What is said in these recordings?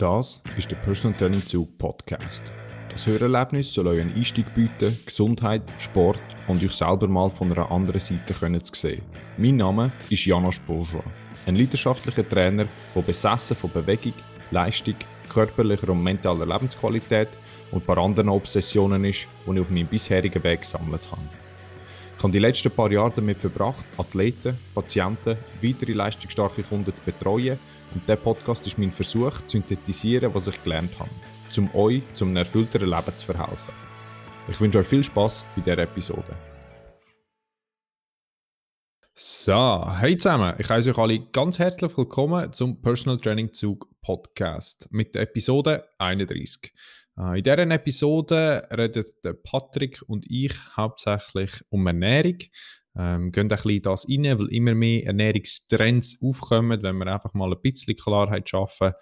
Das ist der Personal Training Zug Podcast. Das Hörerlebnis soll euch einen Einstieg bieten, Gesundheit, Sport und euch selber mal von einer anderen Seite können zu sehen. Mein Name ist Janosch Bourgeois, ein leidenschaftlicher Trainer, der besessen von Bewegung, Leistung, körperlicher und mentaler Lebensqualität und ein paar anderen Obsessionen ist, die ich auf meinem bisherigen Weg gesammelt habe. Ich habe die letzten paar Jahre damit verbracht, Athleten, Patienten, weitere leistungsstarke Kunden zu betreuen und dieser Podcast ist mein Versuch, zu synthetisieren, was ich gelernt habe, um euch zum einem erfüllteren Leben zu verhelfen. Ich wünsche euch viel Spaß bei dieser Episode. So, hey zusammen, ich heiße euch alle ganz herzlich willkommen zum Personal Training Zug Podcast mit der Episode 31. Äh, in dieser Episode reden Patrick und ich hauptsächlich um Ernährung. Ähm, gehen ein bisschen das rein, weil immer mehr Ernährungstrends aufkommen, wenn wir einfach mal ein bisschen Klarheit schaffen,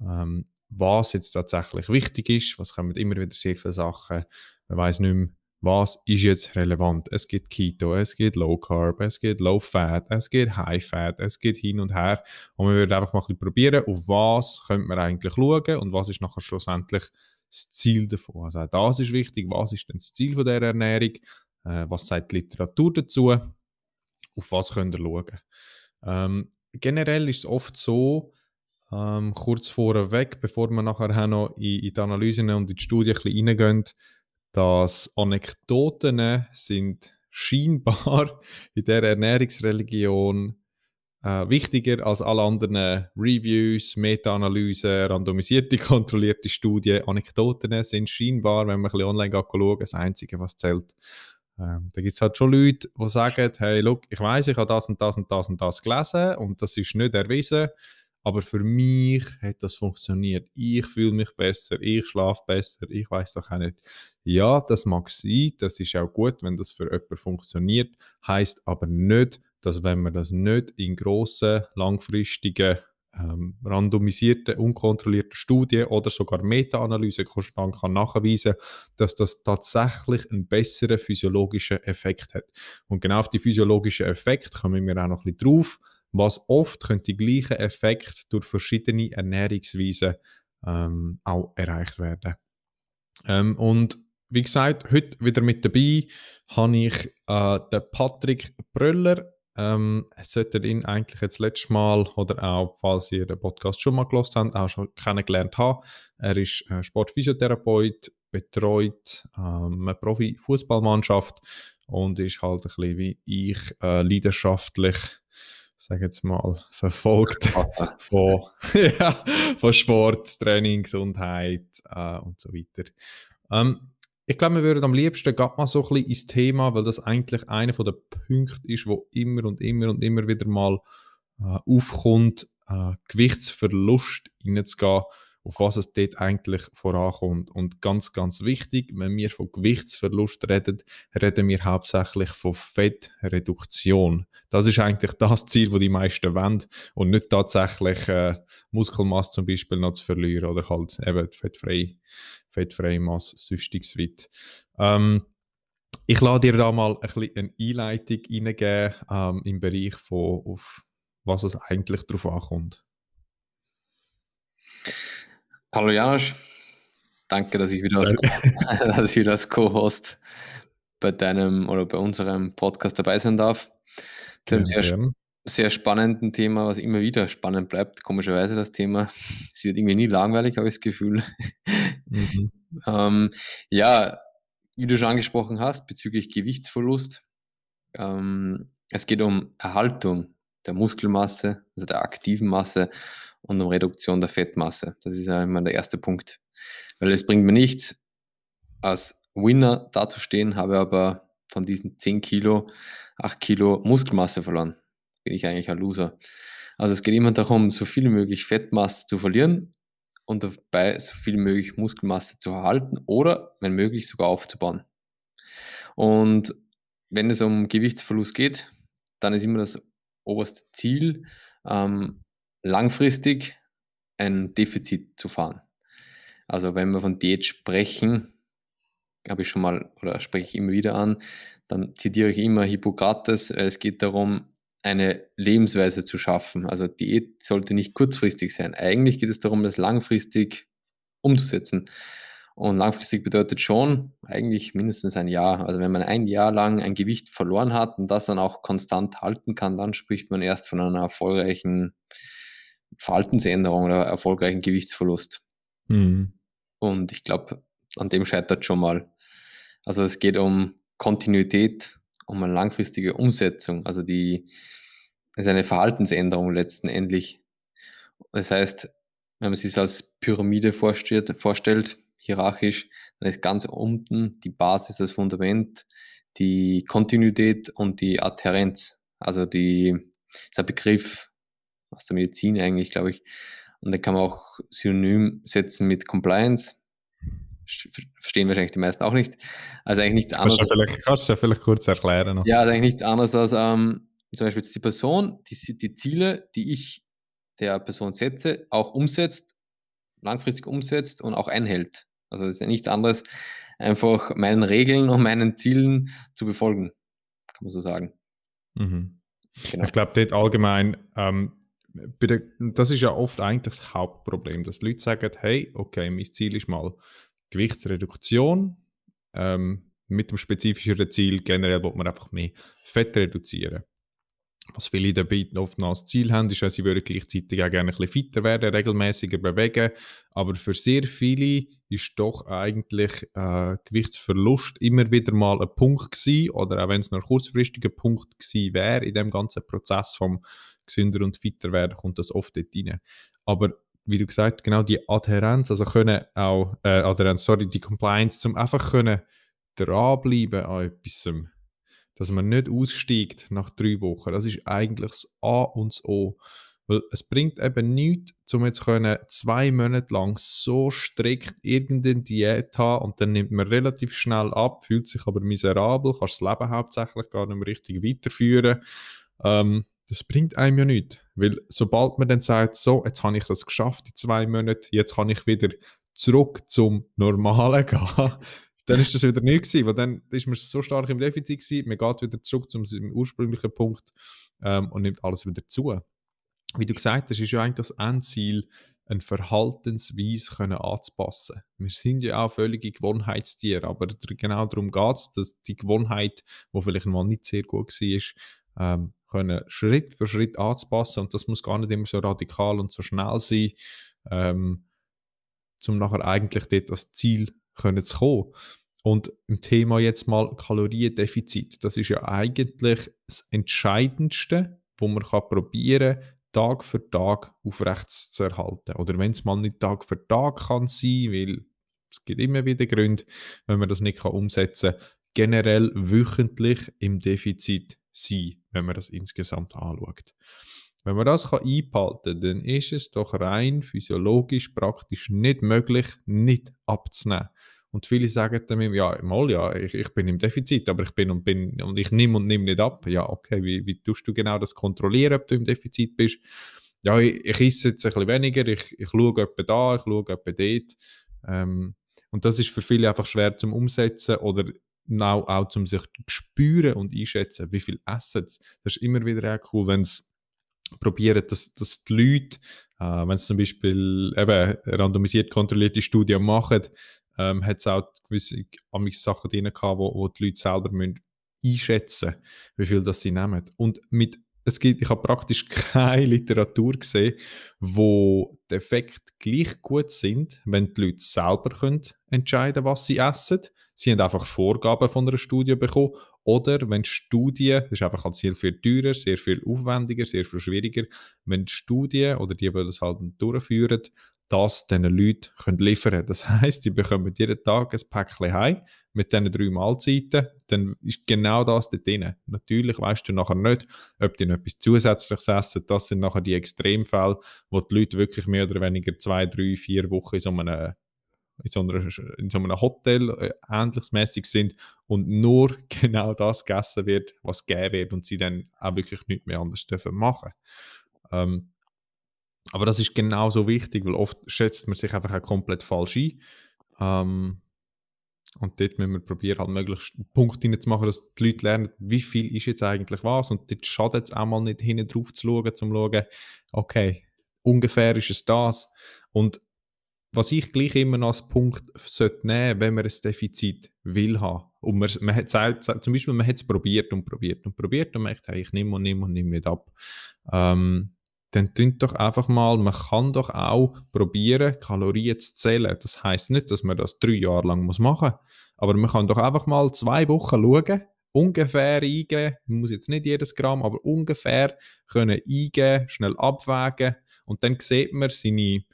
ähm, was jetzt tatsächlich wichtig ist. Was kommen immer wieder sehr viele Sachen. Man weiß nicht mehr, was ist jetzt relevant. Es gibt Keto, es gibt Low Carb, es gibt Low Fat, es gibt High Fat, es geht hin und her. Und wir würden einfach mal ein bisschen probieren, auf was könnte man eigentlich schauen und was ist nachher schlussendlich das Ziel davon. Also auch das ist wichtig. Was ist denn das Ziel von der Ernährung? Äh, was sagt die Literatur dazu? Auf was könnt ihr schauen? Ähm, generell ist es oft so, ähm, kurz vorweg, bevor wir nachher noch in, in die Analysen und in die Studie ein bisschen reingehen, dass Anekdoten sind scheinbar in der Ernährungsreligion äh, wichtiger als alle anderen Reviews, Meta-Analysen, randomisierte, kontrollierte Studien. Anekdoten sind scheinbar, wenn man ein bisschen online schaut, das Einzige, was zählt. Ähm, da gibt es halt schon Leute, die sagen, hey, look, ich weiß, ich habe das und das und das und das gelesen und das ist nicht erwiesen, aber für mich hat das funktioniert. Ich fühle mich besser, ich schlafe besser, ich weiß doch auch nicht. Ja, das mag sein, das ist auch gut, wenn das für jemanden funktioniert, heißt aber nicht, dass wenn man das nicht in grossen, langfristigen, ähm, randomisierten, unkontrollierten Studien oder sogar Meta-Analysen kann nachweisen, dass das tatsächlich einen besseren physiologischen Effekt hat. Und genau auf die physiologischen Effekt kommen wir auch noch ein bisschen drauf, was oft könnte die gleichen Effekt durch verschiedene Ernährungsweisen ähm, auch erreicht werden. Ähm, und wie gesagt, heute wieder mit dabei habe ich äh, den Patrick Bröller ähm, solltet ihn eigentlich jetzt letztes Mal oder auch, falls ihr den Podcast schon mal gelost habt, auch schon kennengelernt haben. Er ist äh, Sportphysiotherapeut, betreut ähm, eine Profi-Fußballmannschaft und ist halt ein bisschen wie ich äh, leidenschaftlich sage jetzt mal, verfolgt von, ja, von Sport, Training, Gesundheit äh, und so weiter. Ähm, ich glaube, wir würden am liebsten gerade mal so ein bisschen ins Thema, weil das eigentlich einer der Punkte ist, wo immer und immer und immer wieder mal äh, aufkommt, äh, Gewichtsverlust reinzugehen, auf was es dort eigentlich vorankommt. Und ganz, ganz wichtig, wenn wir von Gewichtsverlust reden, reden wir hauptsächlich von Fettreduktion. Das ist eigentlich das Ziel, das die meisten wollen und nicht tatsächlich äh, Muskelmasse zum Beispiel noch zu verlieren oder halt eben fettfrei fettfreie Masse, süchtigungsweit. Ähm, ich lade dir da mal ein bisschen eine Einleitung reingeben ähm, im Bereich von, auf was es eigentlich darauf ankommt. Hallo Janosch, danke, dass ich wieder als, dass ich wieder als Co-Host bei deinem oder bei unserem Podcast dabei sein darf. Zu einem sehr, ja. Sehr spannenden Thema, was immer wieder spannend bleibt, komischerweise das Thema. Es wird irgendwie nie langweilig, habe ich das Gefühl. Mhm. ähm, ja, wie du schon angesprochen hast, bezüglich Gewichtsverlust, ähm, es geht um Erhaltung der Muskelmasse, also der aktiven Masse und um Reduktion der Fettmasse. Das ist ja immer der erste Punkt. Weil es bringt mir nichts, als Winner dazustehen, habe aber von diesen 10 Kilo 8 Kilo Muskelmasse verloren. Bin ich eigentlich ein Loser. Also es geht immer darum, so viel wie möglich Fettmasse zu verlieren und dabei so viel wie möglich Muskelmasse zu erhalten oder, wenn möglich, sogar aufzubauen. Und wenn es um Gewichtsverlust geht, dann ist immer das oberste Ziel, ähm, langfristig ein Defizit zu fahren. Also wenn wir von Diät sprechen, habe ich schon mal oder spreche ich immer wieder an, dann zitiere ich immer Hippokrates. Es geht darum, eine Lebensweise zu schaffen. Also Diät sollte nicht kurzfristig sein. Eigentlich geht es darum, das langfristig umzusetzen. Und langfristig bedeutet schon eigentlich mindestens ein Jahr. Also wenn man ein Jahr lang ein Gewicht verloren hat und das dann auch konstant halten kann, dann spricht man erst von einer erfolgreichen Verhaltensänderung oder erfolgreichen Gewichtsverlust. Mhm. Und ich glaube, an dem scheitert schon mal. Also es geht um Kontinuität, um eine langfristige Umsetzung. Also die ist eine Verhaltensänderung letztendlich. Das heißt, wenn man sich als Pyramide vorstellt, vorstellt, hierarchisch, dann ist ganz unten die Basis, das Fundament, die Kontinuität und die Adhärenz. Also die, ist ein Begriff aus der Medizin eigentlich, glaube ich. Und den kann man auch synonym setzen mit Compliance. Verstehen wahrscheinlich die meisten auch nicht. Also eigentlich nichts anderes. Kannst du vielleicht, kannst du vielleicht kurz erklären? Noch? Ja, also eigentlich nichts anderes als ähm, zum Beispiel die Person, die, die Ziele, die ich der Person setze, auch umsetzt, langfristig umsetzt und auch einhält. Also es ist ja nichts anderes, einfach meinen Regeln und meinen Zielen zu befolgen, kann man so sagen. Mhm. Genau. Ich glaube, dort allgemein, ähm, der, das ist ja oft eigentlich das Hauptproblem, dass Leute sagen, hey, okay, mein Ziel ist mal Gewichtsreduktion, ähm, mit dem spezifischeren Ziel generell will man einfach mehr Fett reduzieren was viele dabei oft noch als Ziel haben, ist, dass sie würden gleichzeitig auch gerne ein bisschen fitter werden, regelmäßiger bewegen. Aber für sehr viele ist doch eigentlich äh, Gewichtsverlust immer wieder mal ein Punkt gewesen, oder auch wenn es noch kurzfristiger Punkt gewesen wäre, in dem ganzen Prozess vom gesünder und fitter werden, kommt das oft dort rein. Aber wie du gesagt genau die Adhärenz, also können auch, äh, Adhärenz, sorry, die Compliance, zum einfach können dranbleiben an etwas, dass man nicht aussteigt nach drei Wochen. Das ist eigentlich das A und das O. Weil es bringt eben nichts, um jetzt können zwei Monate lang so strikt irgendeine Diät haben und dann nimmt man relativ schnell ab, fühlt sich aber miserabel, kann das Leben hauptsächlich gar nicht mehr richtig weiterführen. Ähm, das bringt einem ja nichts. Weil sobald man dann sagt, so, jetzt habe ich das geschafft in zwei Monaten, jetzt kann ich wieder zurück zum Normalen gehen, dann ist das wieder nicht gewesen, weil dann ist man so stark im Defizit gewesen, man geht wieder zurück zum ursprünglichen Punkt ähm, und nimmt alles wieder zu. Wie du gesagt hast, ist ja eigentlich das Endziel, eine Verhaltensweise können anzupassen. Wir sind ja auch völlige Gewohnheitstiere, aber genau darum geht es, dass die Gewohnheit, die vielleicht mal nicht sehr gut war, ähm, können Schritt für Schritt anzupassen und das muss gar nicht immer so radikal und so schnell sein, ähm, um nachher eigentlich dort das Ziel können zu kommen. Und im Thema jetzt mal Kaloriendefizit, das ist ja eigentlich das Entscheidendste, wo man kann probieren Tag für Tag aufrecht zu erhalten. Oder wenn es mal nicht Tag für Tag kann sein, weil es gibt immer wieder Gründe, wenn man das nicht kann umsetzen kann, generell wöchentlich im Defizit sein, wenn man das insgesamt anschaut. Wenn man das kann kann, dann ist es doch rein physiologisch praktisch nicht möglich, nicht abzunehmen. Und viele sagen dann ja, mal ja, ich, ich, bin im Defizit, aber ich bin und bin und ich nehme und nehme nicht ab. Ja, okay, wie, wie tust du genau das kontrollieren, ob du im Defizit bist? Ja, ich, ich esse jetzt ein bisschen weniger, ich, ich schaue etwa da, ich schaue etwa dort. Ähm, und das ist für viele einfach schwer zum Umsetzen oder auch, auch zum sich spüren und einschätzen, wie viel essen. Das ist immer wieder auch cool, wenn es probieren, dass, dass die Leute, äh, wenn sie zum Beispiel eben randomisiert kontrollierte Studien machen, ähm, hat es auch gewisse Sachen drin gehabt, wo, wo die Leute selber müssen einschätzen wie viel das sie nehmen. Und mit, es gibt, ich habe praktisch keine Literatur gesehen, wo die Effekte gleich gut sind, wenn die Leute selber können entscheiden was sie essen. Sie haben einfach Vorgaben von einer Studie bekommen oder wenn Studien, das ist einfach halt sehr viel teurer, sehr viel aufwendiger, sehr viel schwieriger, wenn die Studien oder die, die das halt durchführen, das diesen Leuten können liefern können. Das heisst, die bekommen jeden Tag ein Päckchen heim mit diesen drei Mahlzeiten, dann ist genau das dort drin. Natürlich weißt du nachher nicht, ob die noch etwas Zusätzliches essen. Das sind nachher die Extremfälle, wo die Leute wirklich mehr oder weniger zwei, drei, vier Wochen in so einem in so, einer, in so einem Hotel äh, ähnlichsmäßig sind und nur genau das gegessen wird, was gegeben wird und sie dann auch wirklich nichts mehr anders dürfen machen. Ähm, aber das ist genauso wichtig, weil oft schätzt man sich einfach auch komplett falsch ein. Ähm, Und dort müssen wir probieren, halt möglichst Punkte reinzumachen, dass die Leute lernen, wie viel ist jetzt eigentlich was. Und dort schadet es auch mal nicht, hinten drauf zu schauen, um zu schauen, okay, ungefähr ist es das. Und was ich gleich immer noch als Punkt sollte nehmen, wenn man ein Defizit will haben. Und man, man hat zum Beispiel, man hat es probiert und probiert und probiert und merkt, hey, ich nehme und nehme und nehme nicht ab. Ähm, dann tun doch einfach mal, man kann doch auch probieren, Kalorien zu zählen. Das heißt nicht, dass man das drei Jahre lang muss machen muss, aber man kann doch einfach mal zwei Wochen schauen, ungefähr eingeben, man muss jetzt nicht jedes Gramm, aber ungefähr können eingeben, schnell abwägen und dann sieht man seine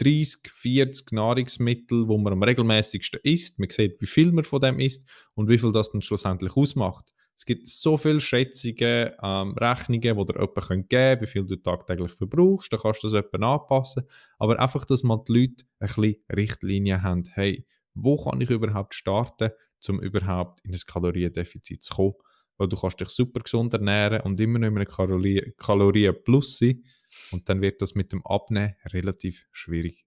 30, 40 Nahrungsmittel, wo man am regelmäßigsten isst. Man sieht, wie viel man von dem isst und wie viel das dann schlussendlich ausmacht. Es gibt so viele Schätzungen, ähm, Rechnungen, die dir jemand geben können, wie viel du tagtäglich verbrauchst. Dann kannst du das jemand anpassen. Aber einfach, dass mal die Leute ein bisschen Richtlinien haben. Hey, wo kann ich überhaupt starten, um überhaupt in ein Kaloriendefizit zu kommen? Weil du kannst dich super gesund ernähren und immer noch in einem Kalorien, Kalorien plus sein. Und dann wird das mit dem Abnehmen relativ schwierig.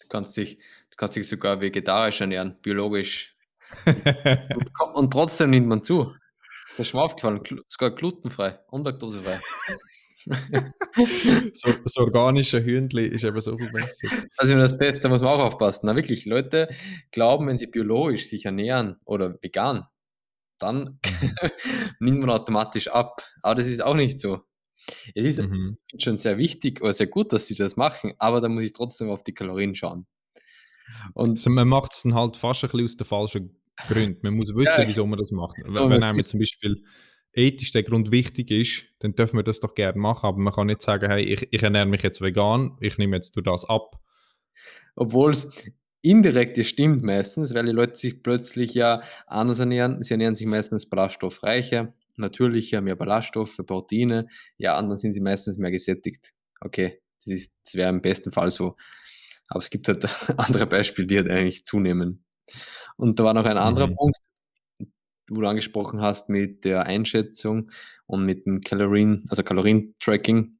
Du kannst dich, du kannst dich sogar vegetarisch ernähren, biologisch. und, und trotzdem nimmt man zu. Das ist mir aufgefallen, sogar glutenfrei und laktosefrei. so, das organische Hühnli ist eben so viel besser. Also das Beste, da muss man auch aufpassen. Na wirklich, Leute glauben, wenn sie biologisch sich ernähren oder vegan, dann nimmt man automatisch ab. Aber das ist auch nicht so. Es ist mhm. schon sehr wichtig oder sehr gut, dass sie das machen, aber da muss ich trotzdem auf die Kalorien schauen. Und also man macht es dann halt fast ein bisschen aus der falschen Gründe. Man muss wissen, ja, wieso man das macht. Wenn, wenn einem zum Beispiel ethisch der Grund wichtig ist, dann dürfen wir das doch gerne machen. Aber man kann nicht sagen, hey, ich, ich ernähre mich jetzt vegan, ich nehme jetzt durch das ab. Obwohl es indirekt stimmt meistens, weil die Leute sich plötzlich ja anders ernähren. Sie ernähren sich meistens ballaststoffreicher, natürlicher, mehr Ballaststoffe, Proteine. Ja, und dann sind sie meistens mehr gesättigt. Okay, das, das wäre im besten Fall so. Aber es gibt halt andere Beispiele, die halt eigentlich zunehmen. Und da war noch ein anderer mhm. Punkt, wo du angesprochen hast mit der Einschätzung und mit dem Kalorien, also Kalorien-Tracking.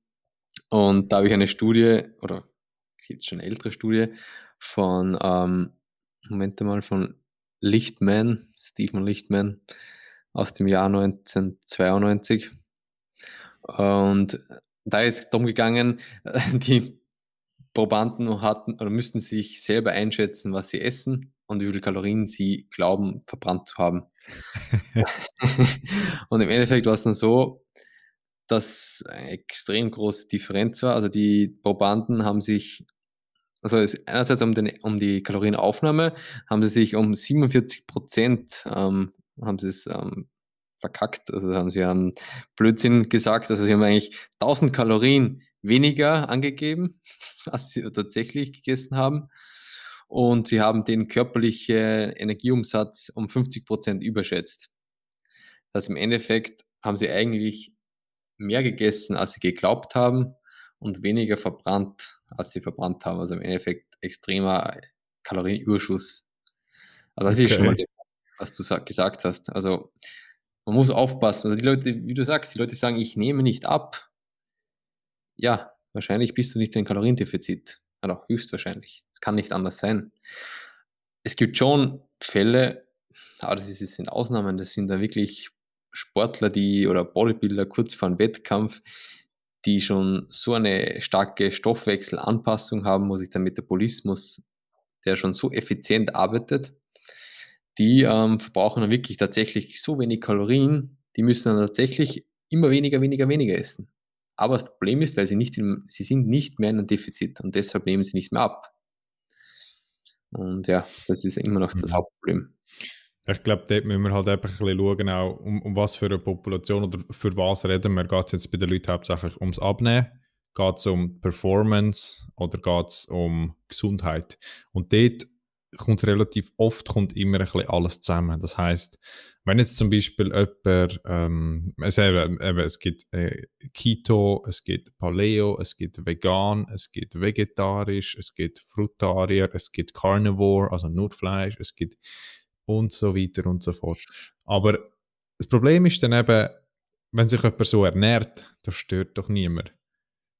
Und da habe ich eine Studie, oder jetzt schon eine ältere Studie von, ähm, Moment mal, von Lichtman, Stephen Lichtman aus dem Jahr 1992. Und da ist es darum gegangen, die Probanden hatten oder müssten sich selber einschätzen, was sie essen und wie viele Kalorien sie glauben, verbrannt zu haben. und im Endeffekt war es dann so, dass eine extrem große Differenz war. Also die Probanden haben sich, also einerseits um, den, um die Kalorienaufnahme, haben sie sich um 47 Prozent ähm, haben sie es ähm, verkackt. Also haben sie einen Blödsinn gesagt. Also sie haben eigentlich 1000 Kalorien weniger angegeben, als sie tatsächlich gegessen haben und sie haben den körperlichen Energieumsatz um 50 Prozent überschätzt. Das heißt, im Endeffekt haben sie eigentlich mehr gegessen, als sie geglaubt haben und weniger verbrannt, als sie verbrannt haben. Also im Endeffekt extremer Kalorienüberschuss. Also das okay. ist schon mal, was du gesagt hast. Also man muss aufpassen. Also die Leute, wie du sagst, die Leute sagen, ich nehme nicht ab. Ja, wahrscheinlich bist du nicht in Kaloriendefizit. Oder höchstwahrscheinlich. Es kann nicht anders sein. Es gibt schon Fälle, aber das sind Ausnahmen, das sind dann wirklich Sportler, die oder Bodybuilder kurz vor einem Wettkampf, die schon so eine starke Stoffwechselanpassung haben, wo sich der Metabolismus, der schon so effizient arbeitet, die ähm, verbrauchen dann wirklich tatsächlich so wenig Kalorien, die müssen dann tatsächlich immer weniger, weniger, weniger essen. Aber das Problem ist, weil sie nicht in, sie sind nicht mehr in einem Defizit und deshalb nehmen sie nicht mehr ab. Und ja, das ist immer noch das mhm. Hauptproblem. Ich glaube, dort müssen wir halt einfach ein bisschen schauen, auch um, um was für eine Population oder für was reden wir. Geht es jetzt bei den Leuten hauptsächlich ums Abnehmen? Geht es um Performance oder geht es um Gesundheit? Und dort kommt relativ oft kommt immer ein bisschen alles zusammen. Das heißt, wenn jetzt zum Beispiel jemand, ähm, es, eben, es gibt äh, Keto, es gibt Paleo, es gibt Vegan, es gibt Vegetarisch, es gibt Frutarier, es gibt Carnivore, also nur Fleisch, es gibt und so weiter und so fort. Aber das Problem ist dann eben, wenn sich jemand so ernährt, das stört doch niemand.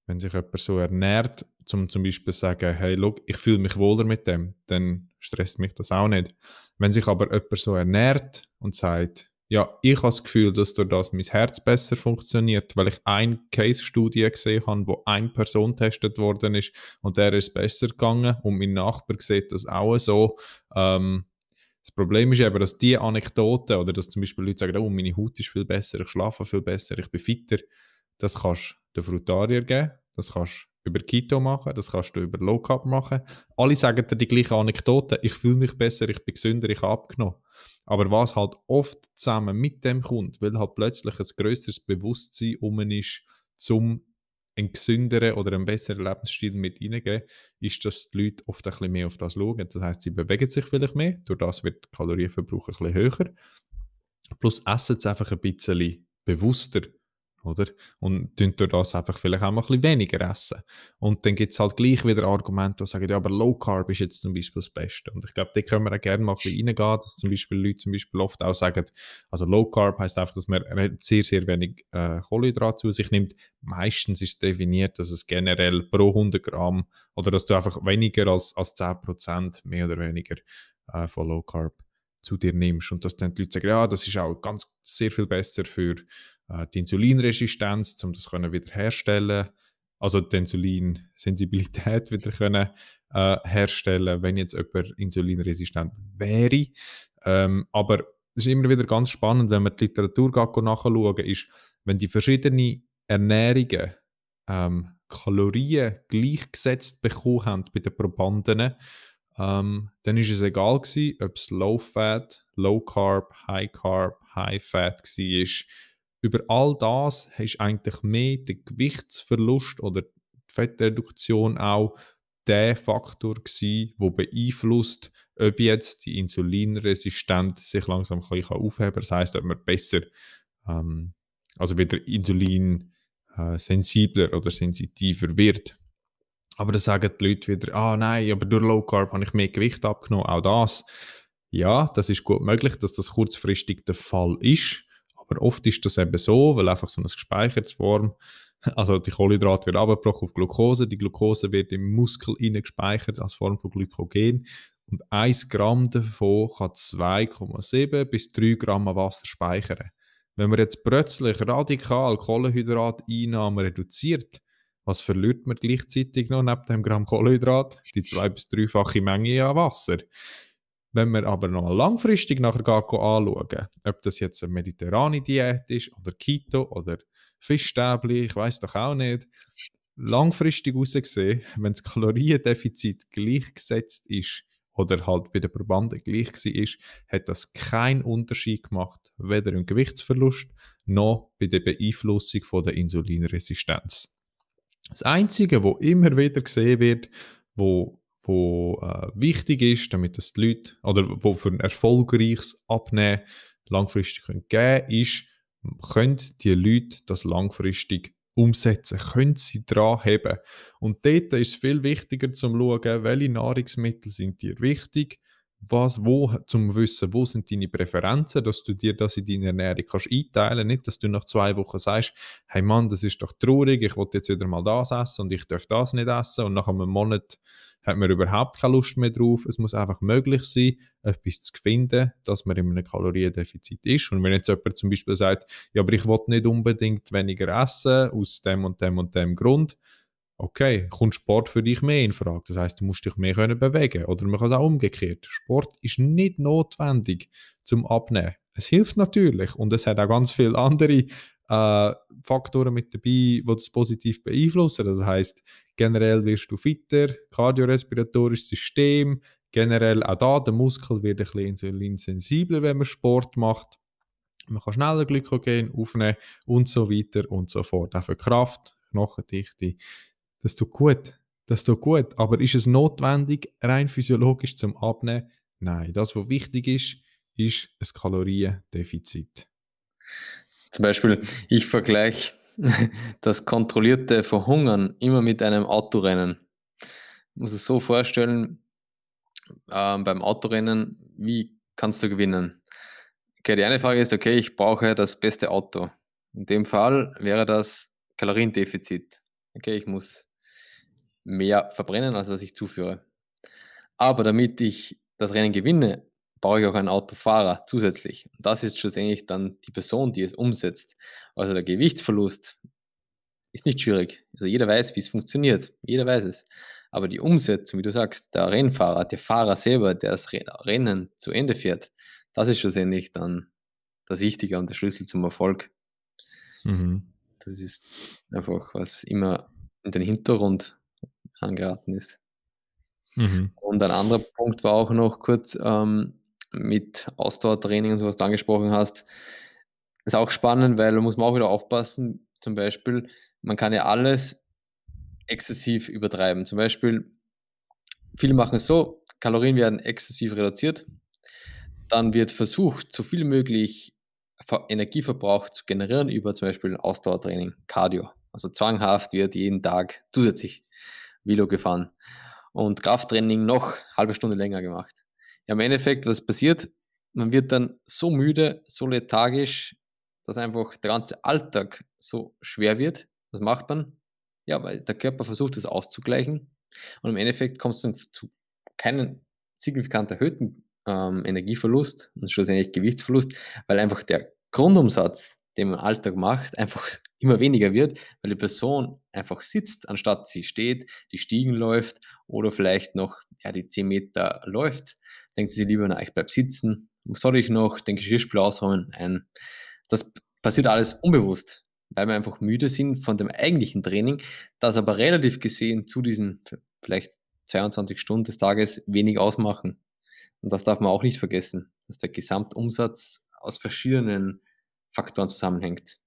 Wenn sich jemand so ernährt, zum zum Beispiel sagen, hey, look, ich fühle mich wohler mit dem, dann stresst mich das auch nicht. Wenn sich aber jemand so ernährt und sagt, ja, ich habe das Gefühl, dass durch das mein Herz besser funktioniert, weil ich eine Case-Studie gesehen habe, wo eine Person getestet worden ist und der ist besser gegangen und mein Nachbar sieht das auch so. Ähm, das Problem ist eben, dass diese Anekdoten oder dass zum Beispiel Leute sagen, oh, meine Haut ist viel besser, ich schlafe viel besser, ich bin fitter, das kannst du den Frutarier geben, das kannst über Keto machen, das kannst du über Low Carb machen. Alle sagen dir die gleichen Anekdoten, ich fühle mich besser, ich bin gesünder, ich habe abgenommen. Aber was halt oft zusammen mit dem kommt, weil halt plötzlich ein größeres Bewusstsein um ist, zum einen gesünderen oder einen besseren Lebensstil mit reingeben, ist, dass die Leute oft ein bisschen mehr auf das schauen. Das heißt, sie bewegen sich vielleicht mehr, durch das wird der Kalorienverbrauch ein bisschen höher. Plus essen sie einfach ein bisschen bewusster oder? Und tun durch das einfach vielleicht auch mal ein bisschen weniger essen. Und dann gibt es halt gleich wieder Argumente, die sagen, ja, aber Low Carb ist jetzt zum Beispiel das Beste. Und ich glaube, da können wir auch gerne mal ein bisschen reingehen, dass zum Beispiel Leute zum Beispiel oft auch sagen, also Low Carb heißt einfach, dass man sehr, sehr wenig äh, Kohlenhydrat zu sich nimmt. Meistens ist definiert, dass es generell pro 100 Gramm oder dass du einfach weniger als, als 10% mehr oder weniger äh, von Low Carb zu dir nimmst und dass dann die Leute sagen, ja, das ist auch ganz sehr viel besser für äh, die Insulinresistenz, um das können wieder also die Insulinsensibilität wieder können äh, herstellen, wenn jetzt jemand insulinresistent wäre. Ähm, aber es ist immer wieder ganz spannend, wenn man die Literatur nachschauen, ist, wenn die verschiedenen Ernährungen ähm, Kalorien gleichgesetzt bekommen haben bei den Probanden, ähm, dann ist es egal gewesen, ob es Low Fat, Low Carb, High Carb, High Fat war. Über all das hast eigentlich mehr der Gewichtsverlust oder die Fettreduktion auch der Faktor gewesen, der beeinflusst, ob jetzt die Insulinresistenz sich langsam ein bisschen aufheben kann. Das heißt, ob man besser, ähm, also wieder Insulin äh, sensibler oder sensitiver wird. Aber dann sagen die Leute wieder, ah nein, aber durch Low Carb habe ich mehr Gewicht abgenommen. Auch das, ja, das ist gut möglich, dass das kurzfristig der Fall ist. Aber oft ist das eben so, weil einfach so eine gespeicherte Form, also die Kohlenhydrat wird abgebrochen auf Glucose, die Glucose wird im Muskel gespeichert als Form von Glykogen und 1 Gramm davon kann 2,7 bis 3 Gramm Wasser speichern. Wenn man jetzt plötzlich radikal Kohlenhydrateinnahmen reduziert, was verliert man gleichzeitig noch neben dem Gramm Kohlenhydrat? Die zwei- bis dreifache Menge an Wasser. Wenn wir aber noch langfristig nachher anschauen, ob das jetzt eine mediterrane Diät ist oder Keto oder Fischstäbli, ich weiß doch auch nicht. Langfristig gesehen, wenn das Kaloriendefizit gleichgesetzt ist oder halt bei den Probanden gleich war, hat das keinen Unterschied gemacht, weder im Gewichtsverlust noch bei der Beeinflussung von der Insulinresistenz. Das Einzige, wo immer wieder gesehen wird, wo, wo äh, wichtig ist, damit das die Leute, oder wo für ein erfolgreiches Abnehmen langfristig geben können, ist, können die Leute das langfristig umsetzen, können sie dran haben. Und dort ist es viel wichtiger zu schauen, welche Nahrungsmittel sind dir wichtig, was, wo, zum Wissen, wo sind deine Präferenzen, dass du dir das in deine Ernährung kannst einteilen nicht, dass du nach zwei Wochen sagst, hey Mann, das ist doch traurig, ich wollte jetzt wieder mal das essen und ich darf das nicht essen und nach einem Monat hat man überhaupt keine Lust mehr drauf. Es muss einfach möglich sein, etwas zu finden, dass man in einem Kaloriendefizit ist. Und wenn jetzt jemand zum Beispiel sagt, ja, aber ich will nicht unbedingt weniger essen, aus dem und dem und dem Grund, okay, kommt Sport für dich mehr in Frage. Das heißt, du musst dich mehr können bewegen. Oder man kann es auch umgekehrt. Sport ist nicht notwendig zum Abnehmen. Es hilft natürlich und es hat auch ganz viele andere äh, Faktoren mit dabei, die das positiv beeinflussen. Das heißt, generell wirst du fitter, kardiorespiratorisches System, generell auch da, der Muskel wird ein bisschen insulinsensibler, wenn man Sport macht. Man kann schneller Glykogen aufnehmen und so weiter und so fort. Auch für Kraft, Knochendichte, das tut gut. Das tut gut. Aber ist es notwendig, rein physiologisch zum Abnehmen? Nein. Das, was wichtig ist, ist ein Kaloriendefizit. Zum Beispiel, ich vergleiche das kontrollierte Verhungern immer mit einem Autorennen. Ich muss es so vorstellen, äh, beim Autorennen, wie kannst du gewinnen? Okay, die eine Frage ist, okay, ich brauche das beste Auto. In dem Fall wäre das Kaloriendefizit. Okay, ich muss mehr verbrennen, als was ich zuführe. Aber damit ich das Rennen gewinne, brauche ich auch einen Autofahrer zusätzlich. Und das ist schlussendlich dann die Person, die es umsetzt. Also der Gewichtsverlust ist nicht schwierig. Also jeder weiß, wie es funktioniert. Jeder weiß es. Aber die Umsetzung, wie du sagst, der Rennfahrer, der Fahrer selber, der das Rennen zu Ende fährt, das ist schlussendlich dann das Wichtige und der Schlüssel zum Erfolg. Mhm. Das ist einfach, was immer in den Hintergrund angeraten ist. Mhm. Und ein anderer Punkt war auch noch kurz ähm, mit Ausdauertraining und so, was du angesprochen hast. Ist auch spannend, weil da muss man auch wieder aufpassen. Zum Beispiel, man kann ja alles exzessiv übertreiben. Zum Beispiel, viele machen es so, Kalorien werden exzessiv reduziert, dann wird versucht, so viel möglich Energieverbrauch zu generieren über zum Beispiel Ausdauertraining, Cardio. Also zwanghaft wird jeden Tag zusätzlich Velo gefahren und Krafttraining noch halbe Stunde länger gemacht. Ja, im Endeffekt, was passiert? Man wird dann so müde, so lethargisch, dass einfach der ganze Alltag so schwer wird. Was macht man? Ja, weil der Körper versucht, das auszugleichen. Und im Endeffekt kommt es dann zu keinen signifikant erhöhten ähm, Energieverlust und schlussendlich Gewichtsverlust, weil einfach der Grundumsatz, den man im Alltag macht, einfach immer weniger wird, weil die Person einfach sitzt, anstatt sie steht, die Stiegen läuft oder vielleicht noch ja, die 10 Meter läuft. Denkt sie lieber, na, ich bleib sitzen. Soll ich noch den Geschirrspüler ausräumen? Nein. Das passiert alles unbewusst, weil wir einfach müde sind von dem eigentlichen Training, das aber relativ gesehen zu diesen vielleicht 22 Stunden des Tages wenig ausmachen. Und das darf man auch nicht vergessen, dass der Gesamtumsatz aus verschiedenen Faktoren zusammenhängt.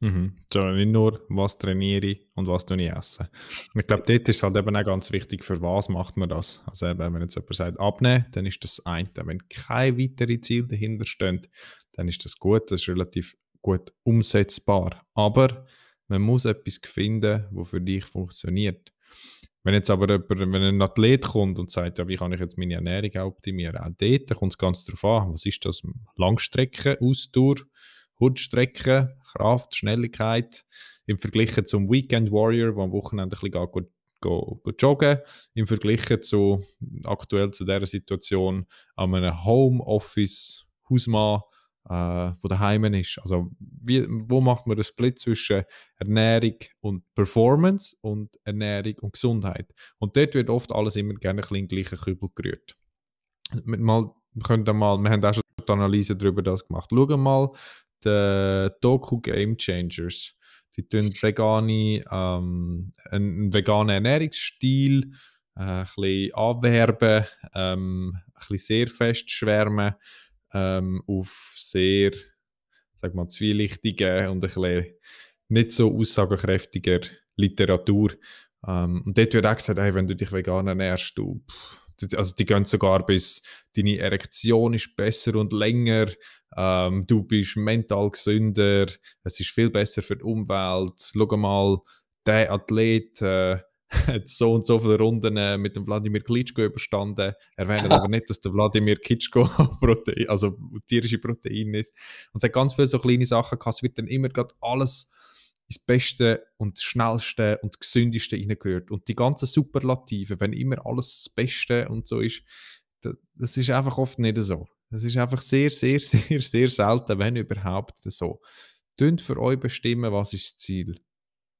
Mhm. So, nicht nur, was trainiere ich und was tue ich esse. Ich glaube, dort ist halt eben auch ganz wichtig, für was macht man das. Also eben, wenn jetzt jemand sagt, abnehmen, dann ist das eine. Wenn kein weiteres Ziel dahinter steht, dann ist das gut, das ist relativ gut umsetzbar. Aber man muss etwas finden, was für dich funktioniert. Wenn jetzt aber jemand, wenn ein Athlet kommt und sagt, ja, wie kann ich jetzt meine Ernährung optimieren, auch dort kommt es ganz darauf an, was ist das? Langstrecke, Ausdauer, Hutstrecke, Kraft, Schnelligkeit, im Vergleich zum Weekend Warrior, der am Wochenende ein bisschen geht, go, go joggen, im Vergleich zu aktuell zu dieser Situation an einem Homeoffice Hausmann, äh, wo daheim ist. Also wie, wo macht man den Split zwischen Ernährung und Performance und Ernährung und Gesundheit? Und dort wird oft alles immer gerne ein bisschen in den gleichen Kübel gerührt. Mal, wir, können mal, wir haben auch schon die Analyse darüber das gemacht. Schauen mal die Doku Game Changers. Die tun vegane, ähm, einen veganen Ernährungsstil äh, ein bisschen anwerben, ähm, ein bisschen sehr fest schwärmen ähm, auf sehr, sag mal, zwielichtige und ein bisschen nicht so aussagekräftiger Literatur. Ähm, und dort wird auch gesagt, hey, wenn du dich vegan ernährst, du, pff, also die gehen sogar bis, deine Erektion ist besser und länger, ähm, du bist mental gesünder, es ist viel besser für die Umwelt. Schau mal, der Athlet äh, hat so und so viele Runden äh, mit dem Wladimir Klitschko überstanden. Erwähnt aber nicht, dass der Wladimir Klitschko Protein, also tierische Protein ist. Und es hat ganz viele so kleine Sachen gehabt. Es wird dann immer gerade alles ins Beste und das Schnellste und das Gesündeste reingehört. Und die ganzen Superlative, wenn immer alles das Beste und so ist, das ist einfach oft nicht so. Das ist einfach sehr, sehr, sehr, sehr selten, wenn überhaupt so. Tönt für euch bestimmen, was ist das Ziel.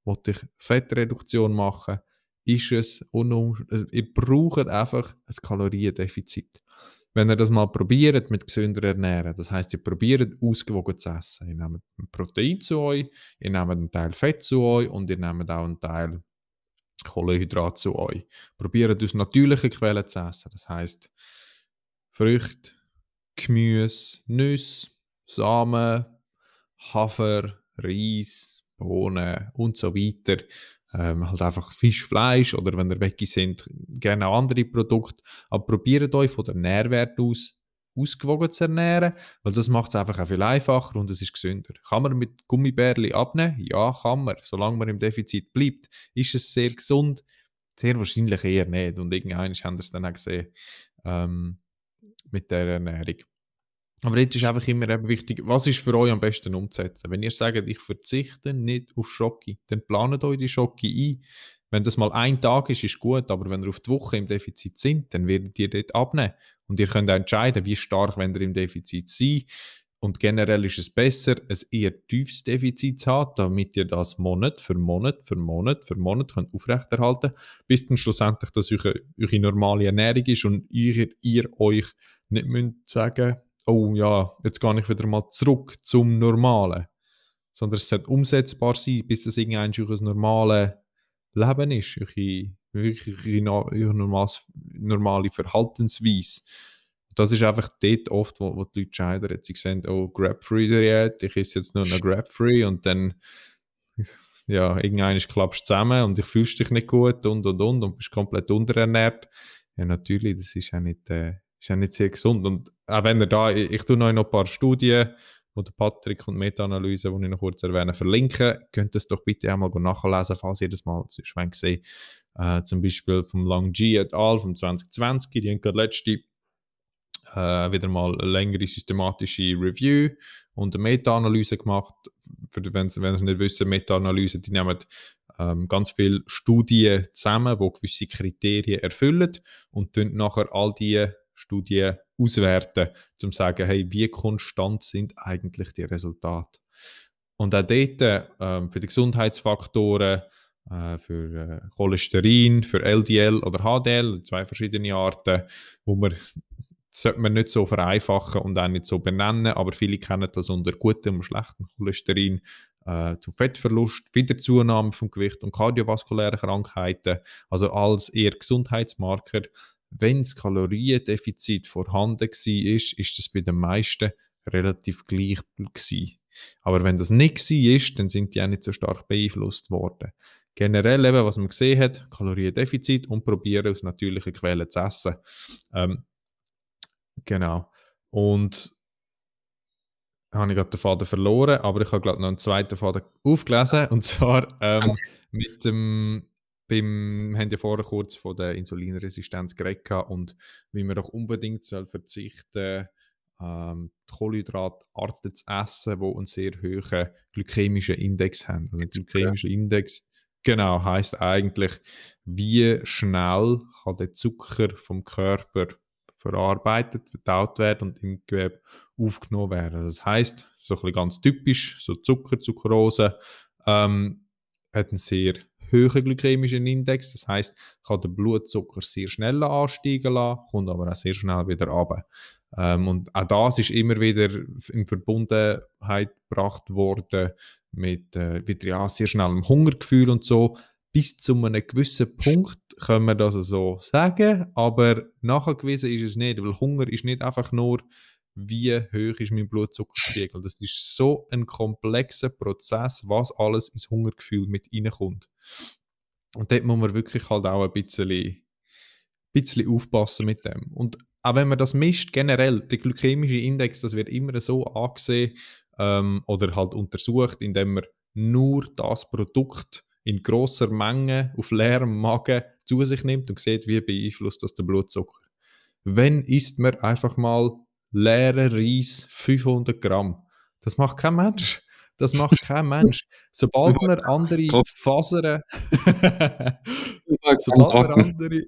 Wollte ich Fettreduktion machen? ist es unum äh, ihr braucht einfach ein Kaloriendefizit. Wenn ihr das mal probiert mit gesünder ernähren, das heißt, ihr probiert ausgewogen zu essen. Ihr nehmt Protein zu euch, ihr nehmt einen Teil Fett zu euch und ihr nehmt auch einen Teil Kohlenhydrat zu euch. Probiert aus natürlichen Quellen zu essen. Das heißt, Früchte, Gemüse, Nüsse, Samen, Hafer, Reis, Bohnen und so weiter ähm, halt einfach Fisch, Fleisch oder wenn ihr weg sind, gerne auch andere Produkte. Aber probiert euch von der Nährwert aus ausgewogen zu ernähren, weil das macht es einfach auch viel einfacher und es ist gesünder. Kann man mit Gummibärli abnehmen? Ja, kann man. Solange man im Defizit bleibt, ist es sehr gesund. Sehr wahrscheinlich eher nicht. Und irgendwann haben wir es dann auch gesehen ähm, mit der Ernährung. Aber jetzt ist einfach immer eben wichtig, was ist für euch am besten umzusetzen? Wenn ihr sagt, ich verzichte nicht auf Schocke, dann planet euch die Schocke ein. Wenn das mal ein Tag ist, ist gut, aber wenn ihr auf die Woche im Defizit sind, dann werdet ihr dort abnehmen. Und ihr könnt auch entscheiden, wie stark wenn ihr im Defizit seid. Und generell ist es besser, ein eher tiefes Defizit zu haben, damit ihr das Monat für Monat für Monat für Monat könnt aufrechterhalten bis dann schlussendlich das eure, eure normale Ernährung ist und ihr, ihr euch nicht müsst sagen oh ja, jetzt gehe ich wieder mal zurück zum Normalen. Sondern es sollte umsetzbar sein, bis das irgendein euer normales Leben ist, eure, wirklich normale Verhaltensweise. Das ist einfach dort oft, wo, wo die Leute scheitern. Sie sehen, oh, Grab-Free Diät, ich esse jetzt nur noch Grab-Free und dann, ja, irgendwann klappst du zusammen und ich fühlst dich nicht gut und und und und bist komplett unterernährt. Ja, natürlich, das ist ja nicht, äh, ist ja nicht sehr gesund. Und auch wenn ihr da, ich, ich tue noch ein paar Studien, wo der Patrick und Meta-Analyse, die ich noch kurz erwähne, verlinken. Könnt ihr es doch bitte auch mal nachlesen, falls ihr das mal sonst wollt sehen. Äh, zum Beispiel vom Lang G et al. vom 2020, die haben gerade letzte äh, wieder mal eine längere systematische Review und eine Meta-Analyse gemacht. Für, wenn Sie nicht wissen, Meta-Analyse, die nehmen ähm, ganz viele Studien zusammen, die gewisse Kriterien erfüllen und dann nachher all diese Studien auswerten, um zu sagen, hey, wie konstant sind eigentlich die Resultate. Und auch dort ähm, für die Gesundheitsfaktoren, äh, für äh, Cholesterin, für LDL oder HDL, zwei verschiedene Arten, wo man sollte man nicht so vereinfachen und auch nicht so benennen, aber viele kennen das unter gutem und schlechtem Cholesterin, äh, zu Fettverlust, Wiederzunahme vom Gewicht und kardiovaskuläre Krankheiten, also als eher Gesundheitsmarker. Wenn das Kaloriendefizit vorhanden war, ist, ist das bei den meisten relativ gleich gewesen. Aber wenn das nicht war, dann sind die auch nicht so stark beeinflusst worden. Generell eben, was man gesehen hat, Kaloriendefizit und probieren aus natürlichen Quellen zu essen. Ähm, Genau. Und habe ich gerade den Faden verloren, aber ich habe gerade noch einen zweiten Faden aufgelesen. Und zwar ähm, mit dem, beim, wir haben ja vorher kurz von der Insulinresistenz geredet und wie man doch unbedingt soll verzichten ähm, Kohlenhydratarten zu essen, die einen sehr hohen glykämischen Index haben. Also glykämischer Index, genau, heißt eigentlich, wie schnell kann der Zucker vom Körper verarbeitet, verdaut werden und im Gewebe aufgenommen werden. Das heißt, so ein ganz typisch, so Zucker, Zuckerose, ähm, hat einen sehr hohen glykämischen Index. Das heißt, kann den Blutzucker sehr schnell ansteigen lassen, kommt aber auch sehr schnell wieder runter. Ähm, und auch das ist immer wieder in Verbundenheit gebracht worden mit äh, wieder ja, sehr schnellem Hungergefühl und so bis zu einem gewissen Punkt können wir das so sagen, aber nachgewiesen ist es nicht, weil Hunger ist nicht einfach nur, wie hoch ist mein Blutzuckerspiegel. Das ist so ein komplexer Prozess, was alles ins Hungergefühl mit reinkommt. Und dort muss man wirklich halt auch ein bisschen, bisschen aufpassen mit dem. Und auch wenn man das misst, generell, der glykämische Index, das wird immer so angesehen ähm, oder halt untersucht, indem man nur das Produkt in großer Menge auf leerem Magen zu sich nimmt und sieht, wie beeinflusst das den Blutzucker. Wenn isst man einfach mal leeren Reis 500 Gramm? Das macht kein Mensch. Das macht kein Mensch. Sobald man andere Fasern, sobald man andere,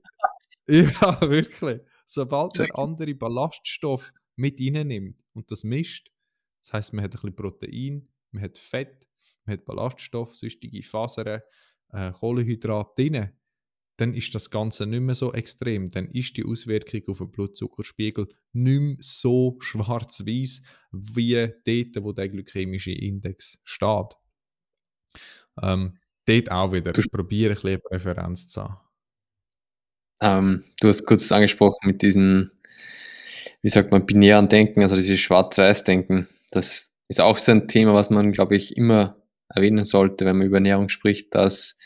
ja wirklich, sobald man andere Ballaststoffe mit nimmt und das mischt, das heißt, man hat ein bisschen Protein, man hat Fett, man hat Ballaststoffe, sonstige Fasern, äh, Kohlenhydrate drin, dann ist das Ganze nicht mehr so extrem. Dann ist die Auswirkung auf den Blutzuckerspiegel nicht mehr so schwarz-weiß wie dort, wo der glykämische Index steht. Ähm, dort auch wieder. Ich probiere ein bisschen Präferenz zu haben. Ähm, du hast kurz angesprochen mit diesen, wie sagt man, binären Denken, also dieses Schwarz-Weiß-Denken. Das ist auch so ein Thema, was man, glaube ich, immer erwähnen sollte, wenn man über Ernährung spricht, dass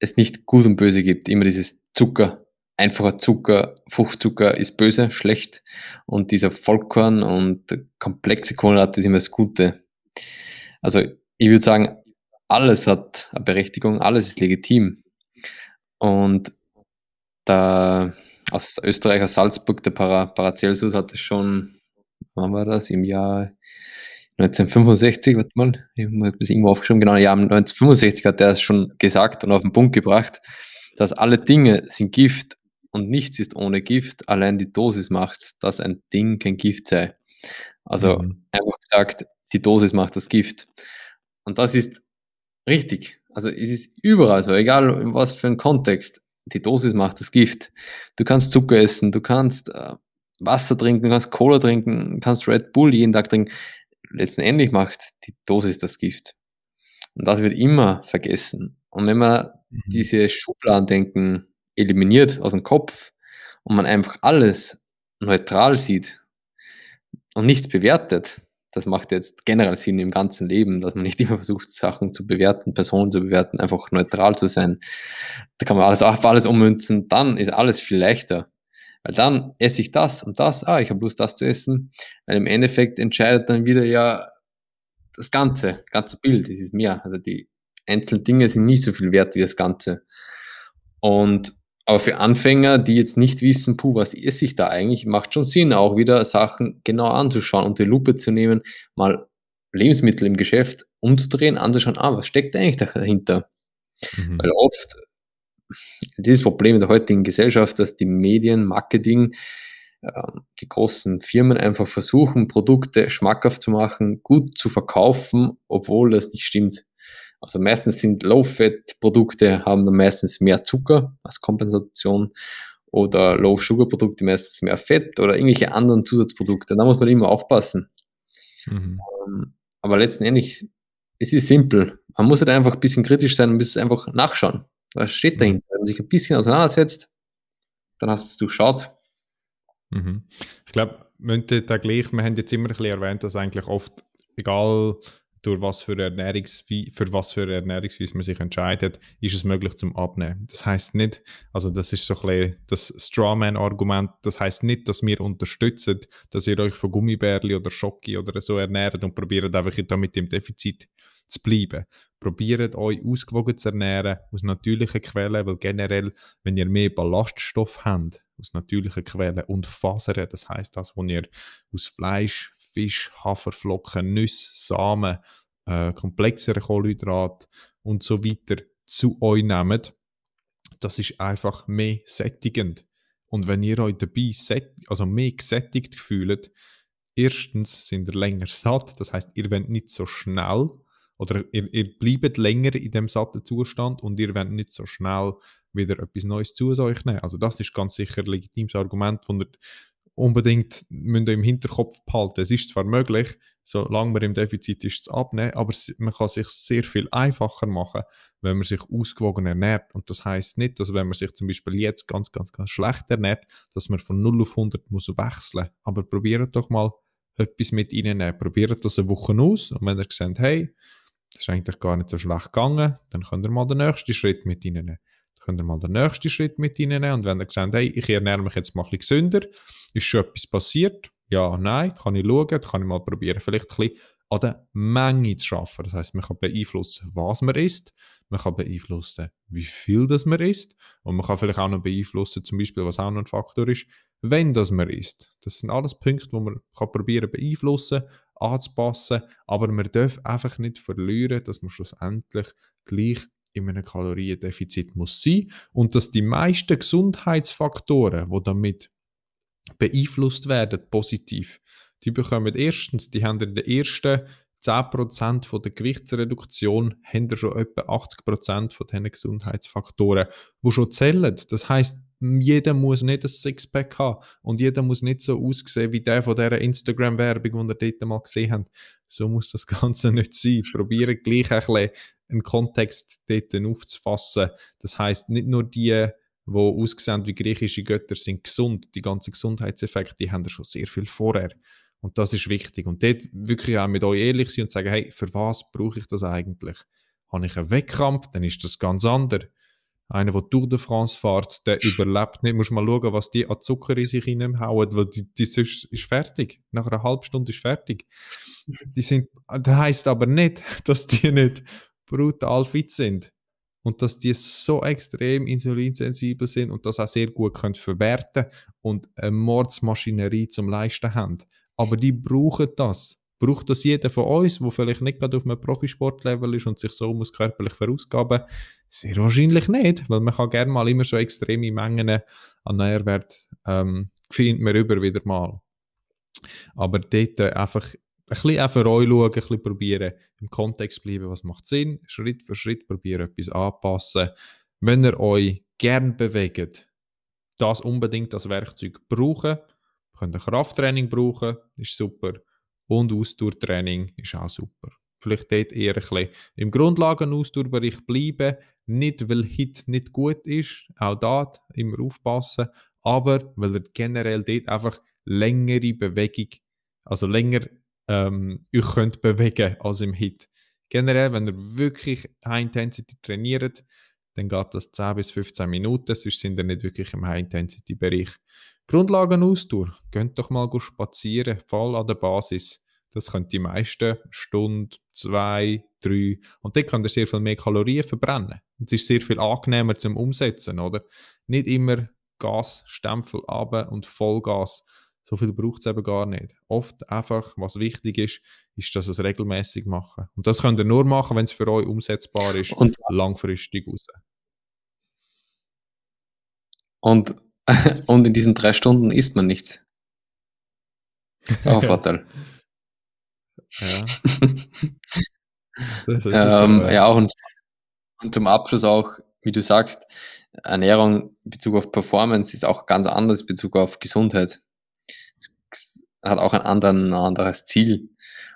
es nicht gut und böse gibt. Immer dieses Zucker, einfacher Zucker, Fruchtzucker ist böse, schlecht und dieser Vollkorn und komplexe Kohlenhydrate ist immer das Gute. Also ich würde sagen, alles hat eine Berechtigung, alles ist legitim. Und da aus Österreich, aus Salzburg, der Para, Paracelsus hat es schon, wann war das, im Jahr 1965, warte mal, ich habe das irgendwo aufgeschrieben, genau, ja, 1965 hat er es schon gesagt und auf den Punkt gebracht, dass alle Dinge sind Gift und nichts ist ohne Gift, allein die Dosis macht, dass ein Ding kein Gift sei. Also mhm. einfach gesagt, die Dosis macht das Gift. Und das ist richtig. Also es ist überall so, egal in was für ein Kontext. Die Dosis macht das Gift. Du kannst Zucker essen, du kannst äh, Wasser trinken, du kannst Cola trinken, du kannst Red Bull jeden Tag trinken. Letztendlich macht die Dosis das Gift. Und das wird immer vergessen. Und wenn man mhm. diese Schubladendenken eliminiert aus dem Kopf und man einfach alles neutral sieht und nichts bewertet, das macht jetzt generell Sinn im ganzen Leben, dass man nicht immer versucht, Sachen zu bewerten, Personen zu bewerten, einfach neutral zu sein. Da kann man alles auf alles ummünzen, dann ist alles viel leichter. Weil dann esse ich das und das, ah, ich habe Lust, das zu essen. Weil im Endeffekt entscheidet dann wieder ja das Ganze, ganze Bild, es ist mehr. Also die einzelnen Dinge sind nie so viel wert wie das Ganze. Und aber für Anfänger, die jetzt nicht wissen, puh, was esse ich da eigentlich, macht schon Sinn, auch wieder Sachen genau anzuschauen, unter die Lupe zu nehmen, mal Lebensmittel im Geschäft umzudrehen, anzuschauen, ah, was steckt eigentlich dahinter? Mhm. Weil oft dieses Problem in der heutigen Gesellschaft, dass die Medien, Marketing, ähm, die großen Firmen einfach versuchen, Produkte schmackhaft zu machen, gut zu verkaufen, obwohl das nicht stimmt. Also meistens sind Low-Fat-Produkte, haben dann meistens mehr Zucker als Kompensation oder Low-Sugar-Produkte meistens mehr Fett oder irgendwelche anderen Zusatzprodukte. Da muss man immer aufpassen. Mhm. Ähm, aber letztendlich, es ist simpel. Man muss halt einfach ein bisschen kritisch sein und muss einfach nachschauen. Was steht mhm. dahinter? Wenn man sich ein bisschen auseinandersetzt, dann hast du es durchschaut. Mhm. Ich glaube, wir haben jetzt immer ein bisschen erwähnt, dass eigentlich oft, egal durch was für, Ernährungsweise, für was für Ernährungsweise man sich entscheidet, ist es möglich zum Abnehmen. Das heißt nicht, also das ist so ein bisschen das Strawman-Argument, das heißt nicht, dass wir unterstützen, dass ihr euch von Gummibärli oder Schocki oder so ernährt und probiert einfach damit im Defizit zu bleiben. Probiert euch ausgewogen zu ernähren aus natürlichen Quellen, weil generell, wenn ihr mehr Ballaststoff habt, aus natürlichen Quellen und Fasern, das heißt das, was ihr aus Fleisch, Fisch, Haferflocken, Nüsse, Samen, äh, komplexere Kohlenhydrate und so weiter zu euch nehmt, das ist einfach mehr sättigend. Und wenn ihr euch dabei also mehr gesättigt fühlt, erstens sind ihr länger satt, das heißt, ihr wollt nicht so schnell oder ihr, ihr bleibt länger in dem satten Zustand und ihr wollt nicht so schnell wieder etwas Neues zu euch nehmen. Also das ist ganz sicher ein legitimes Argument, von der unbedingt müsst ihr im Hinterkopf behalten. Es ist zwar möglich, solange man im Defizit ist, zu abnehmen, aber man kann sich sehr viel einfacher machen, wenn man sich ausgewogen ernährt. Und das heißt nicht, dass wenn man sich zum Beispiel jetzt ganz, ganz, ganz schlecht ernährt, dass man von 0 auf 100 muss wechseln. Aber probiert doch mal etwas mit ihnen. Probiert das eine Woche aus und wenn ihr seht, hey, das ist eigentlich gar nicht so schlecht gegangen, dann könnt ihr mal den nächsten Schritt mit ihnen nehmen könnt ihr mal den nächsten Schritt mit ihnen nehmen. Und wenn ihr sagt, hey, ich ernähre mich jetzt mal ein bisschen gesünder, ist schon etwas passiert? Ja, nein, kann ich schauen, kann ich mal probieren, vielleicht ein bisschen an der Menge zu schaffen. Das heißt, man kann beeinflussen, was man isst, man kann beeinflussen, wie viel das man isst und man kann vielleicht auch noch beeinflussen, zum Beispiel, was auch noch ein Faktor ist, wenn das man isst. Das sind alles Punkte, wo man kann probieren beeinflussen, anzupassen, aber man darf einfach nicht verlieren, dass man schlussendlich gleich in einem Kaloriendefizit muss sein und dass die meisten Gesundheitsfaktoren, die damit beeinflusst werden, positiv, die bekommen erstens, die haben in den ersten 10% von der Gewichtsreduktion haben schon etwa 80% von diesen Gesundheitsfaktoren, die schon zählen. Das heißt, jeder muss nicht ein Sixpack haben und jeder muss nicht so aussehen wie der von dieser Instagram-Werbung, die ihr dort mal gesehen habt. So muss das Ganze nicht sein. Probieren gleich ein bisschen einen Kontext dort aufzufassen. Das heißt nicht nur die, die aussehen wie griechische Götter, sind gesund. Die ganzen Gesundheitseffekte, die haben schon sehr viel vorher. Und das ist wichtig. Und dort wirklich auch mit euch ehrlich sein und sagen, hey, für was brauche ich das eigentlich? Habe ich einen Wettkampf, dann ist das ganz anders. Einer, der Tour de France fährt, der überlebt nicht. Muss mal schauen, was die an Zucker in sich hineinhauen, weil die, die ist, ist fertig. Nach einer halben Stunde ist fertig. Die sind, das heisst aber nicht, dass die nicht brutal fit sind und dass die so extrem insulinsensibel sind und das auch sehr gut können verwerten und eine Mordsmaschinerie zum Leisten haben. Aber die brauchen das. Braucht das jeder von uns, der vielleicht nicht gerade auf einem Profisportlevel ist und sich so muss körperlich verausgaben? Sehr wahrscheinlich nicht, weil man kann gerne mal immer so extreme Mengen an Nährwert ähm, findet man über wieder mal. Aber dort einfach ein bisschen auch für euch schauen, ein bisschen probieren, im Kontext bleiben, was macht Sinn, Schritt für Schritt probieren, etwas anpassen. Wenn ihr euch gern bewegt, das unbedingt als Werkzeug brauchen, könnt ihr Krafttraining brauchen, ist super, und Ausdauertraining ist auch super. Vielleicht dort eher ein bisschen im Grundlagenausdauerbereich bleiben, nicht weil Hit nicht gut ist, auch da immer aufpassen, aber weil ihr generell dort einfach längere Bewegung, also länger ähm, euch könnt bewegen als im Hit. Generell, wenn ihr wirklich High Intensity trainiert, dann geht das 10 bis 15 Minuten, sonst sind ihr nicht wirklich im High Intensity Bereich. Grundlagenausdauer, geht doch mal spazieren, voll an der Basis. Das können die meisten Stunde, zwei, drei. Und dann könnt ihr sehr viel mehr Kalorien verbrennen. Und es ist sehr viel angenehmer zum Umsetzen, oder? Nicht immer Gas, Stempel ab und Vollgas so viel braucht es eben gar nicht. Oft einfach, was wichtig ist, ist, dass es regelmäßig machen. Und das könnt ihr nur machen, wenn es für euch umsetzbar ist, und langfristig raus. Und, und in diesen drei Stunden isst man nichts. Das ist auch ein Vorteil. Ja. ähm, ja. auch und, und zum Abschluss auch, wie du sagst, Ernährung in Bezug auf Performance ist auch ganz anders in Bezug auf Gesundheit hat auch ein, anderen, ein anderes Ziel.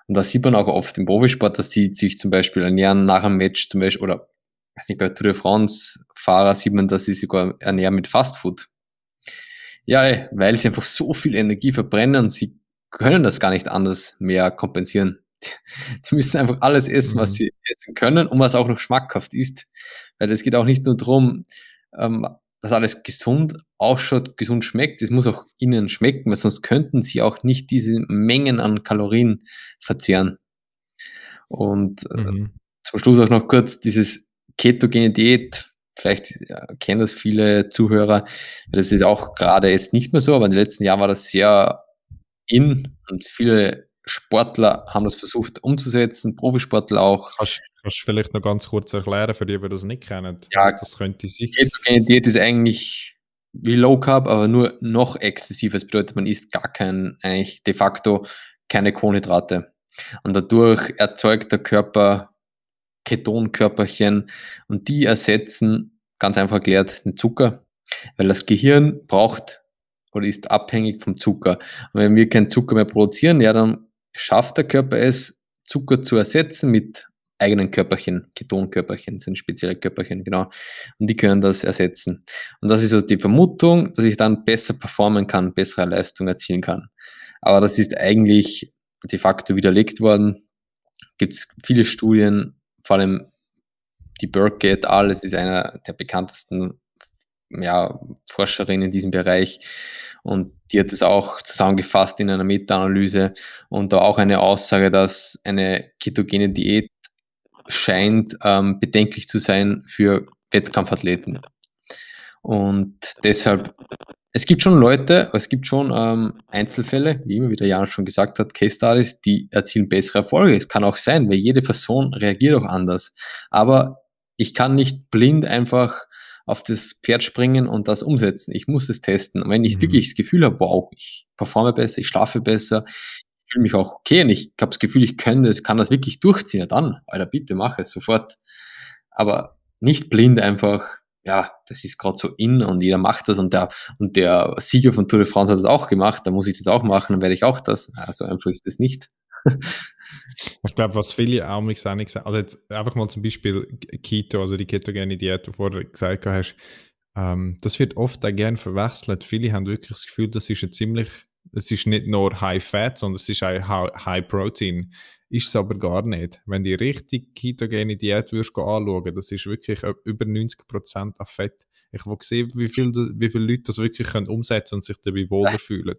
Und da sieht man auch oft im Profisport, dass die sich zum Beispiel ernähren nach einem Match, zum Beispiel, oder weiß nicht, bei Tour de France Fahrer sieht man, dass sie sogar ernähren mit Fastfood. Ja, ey, weil sie einfach so viel Energie verbrennen und sie können das gar nicht anders mehr kompensieren. Die müssen einfach alles essen, mhm. was sie essen können und was auch noch schmackhaft ist. Weil es geht auch nicht nur darum, ähm, dass alles gesund ausschaut, gesund schmeckt. Es muss auch ihnen schmecken, weil sonst könnten sie auch nicht diese Mengen an Kalorien verzehren. Und äh, mhm. zum Schluss auch noch kurz dieses ketogene Diät. Vielleicht kennen das viele Zuhörer. Das ist auch gerade jetzt nicht mehr so, aber in den letzten Jahren war das sehr in und viele Sportler haben das versucht umzusetzen, Profisportler auch. Kannst, kannst du vielleicht noch ganz kurz erklären, für die, die das nicht kennen? Ja, das könnte sein. Ketogene Diät ist eigentlich wie Low Carb, aber nur noch exzessiv. Das bedeutet, man isst gar kein, eigentlich de facto keine Kohlenhydrate. Und dadurch erzeugt der Körper Ketonkörperchen und die ersetzen, ganz einfach erklärt, den Zucker, weil das Gehirn braucht oder ist abhängig vom Zucker. Und wenn wir keinen Zucker mehr produzieren, ja, dann schafft der Körper es, Zucker zu ersetzen mit eigenen Körperchen, Ketonkörperchen, sind spezielle Körperchen, genau. Und die können das ersetzen. Und das ist also die Vermutung, dass ich dann besser performen kann, bessere Leistung erzielen kann. Aber das ist eigentlich de facto widerlegt worden. Gibt es viele Studien, vor allem die Burke et al., das ist einer der bekanntesten ja, Forscherin in diesem Bereich. Und die hat es auch zusammengefasst in einer Meta-Analyse und da auch eine Aussage, dass eine ketogene Diät scheint ähm, bedenklich zu sein für Wettkampfathleten. Und deshalb, es gibt schon Leute, es gibt schon ähm, Einzelfälle, wie immer wieder Jan schon gesagt hat, Case Studies, die erzielen bessere Erfolge. Es kann auch sein, weil jede Person reagiert auch anders. Aber ich kann nicht blind einfach auf das Pferd springen und das umsetzen. Ich muss es testen. Und wenn ich mhm. wirklich das Gefühl habe, wow, ich performe besser, ich schlafe besser, ich fühle mich auch okay und ich habe das Gefühl, ich kann das, kann das wirklich durchziehen, ja dann, Alter, bitte mach es sofort. Aber nicht blind einfach, ja, das ist gerade so in und jeder macht das und der, und der Sieger von Tour de France hat das auch gemacht, dann muss ich das auch machen, dann werde ich auch das. Also einfach ist das nicht. ich glaube, was viele auch mich sagen, also jetzt einfach mal zum Beispiel Keto, also die ketogene Diät, die du vorher gesagt hast, ähm, das wird oft auch gerne verwechselt. Viele haben wirklich das Gefühl, das ist ein ziemlich, es ist nicht nur High Fat, sondern es ist auch High Protein. Ist es aber gar nicht. Wenn die richtig ketogene Diät würdest anschauen, das ist wirklich über 90% an Fett. Ich will sehen, wie, viel, wie viele Leute das wirklich können umsetzen und sich dabei wohler fühlen.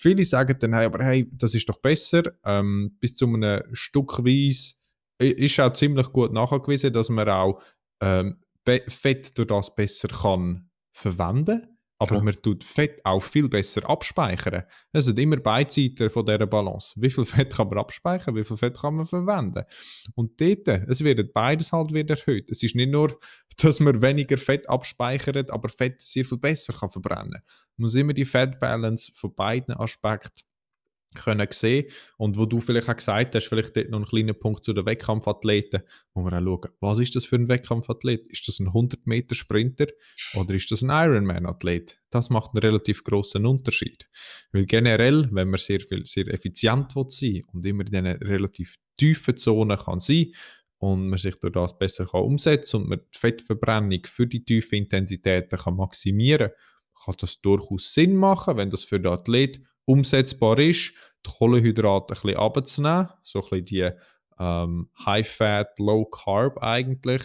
Viele sagen dann, hey, aber hey, das ist doch besser. Ähm, bis zu einem Stückweise ist auch ziemlich gut nachgewiesen, dass man auch ähm, Fett durch das besser kann verwenden aber ja. man tut Fett auch viel besser abspeichern. Es sind immer Beizeiten von dieser Balance. Wie viel Fett kann man abspeichern, wie viel Fett kann man verwenden? Und dort, es wird beides halt wieder erhöht. Es ist nicht nur, dass man weniger Fett abspeichert, aber Fett sehr viel besser kann verbrennen. Man muss immer die Fat Balance von beiden Aspekten können sehen und wo du vielleicht auch gesagt hast, vielleicht dort noch ein kleiner Punkt zu den Wettkampfathleten, wo wir auch schauen, was ist das für ein Wettkampfathlet? Ist das ein 100 Meter Sprinter oder ist das ein Ironman-Athlet? Das macht einen relativ großen Unterschied, weil generell, wenn man sehr viel, sehr effizient will sein und immer in diesen relativ tiefen Zonen kann sein und man sich durch das besser kann umsetzen und man die Fettverbrennung für die tiefen Intensitäten kann maximieren, kann das durchaus Sinn machen, wenn das für den Athlet umsetzbar ist, die Kohlenhydrate ein bisschen abzunehmen, so ein bisschen die ähm, High-Fat, Low-Carb eigentlich